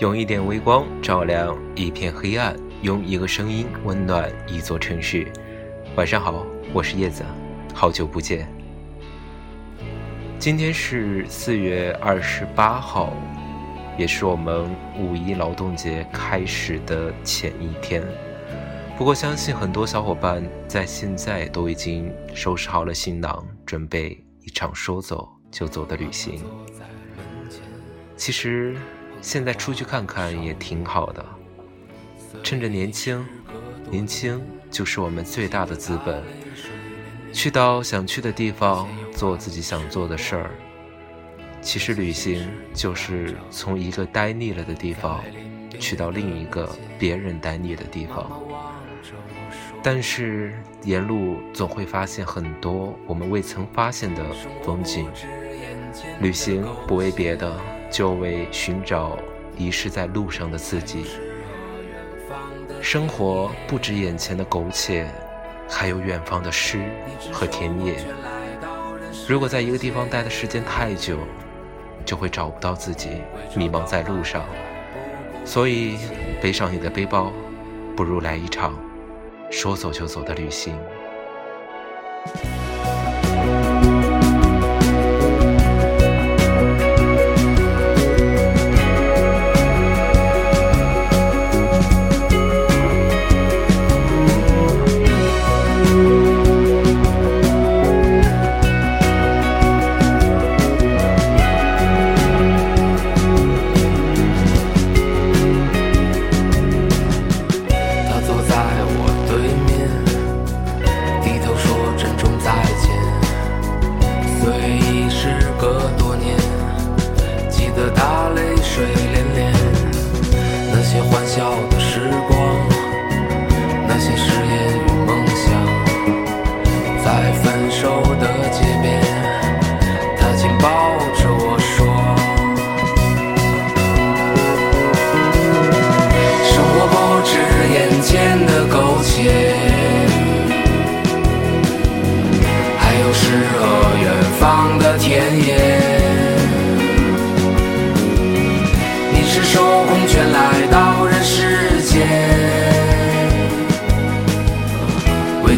用一点微光照亮一片黑暗，用一个声音温暖一座城市。晚上好，我是叶子，好久不见。今天是四月二十八号，也是我们五一劳动节开始的前一天。不过，相信很多小伙伴在现在都已经收拾好了行囊，准备一场说走就走的旅行。其实。现在出去看看也挺好的，趁着年轻，年轻就是我们最大的资本。去到想去的地方，做自己想做的事儿。其实旅行就是从一个呆腻了的地方，去到另一个别人呆腻的地方。但是沿路总会发现很多我们未曾发现的风景。旅行不为别的。就为寻找遗失在路上的自己。生活不止眼前的苟且，还有远方的诗和田野。如果在一个地方待的时间太久，就会找不到自己，迷茫在路上。所以，背上你的背包，不如来一场说走就走的旅行。时光。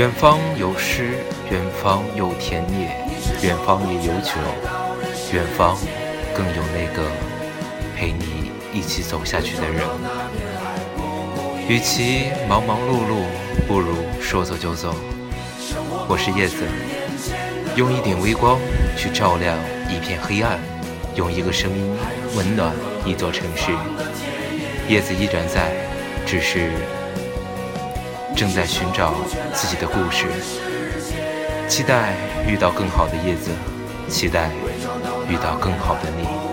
远方有诗，远方有田野，远方也有酒，远方更有那个陪你一起走下去的人。与其忙忙碌碌，不如说走就走。我是叶子，用一点微光去照亮一片黑暗。用一个声音温暖一座城市，叶子依然在，只是正在寻找自己的故事。期待遇到更好的叶子，期待遇到更好的你。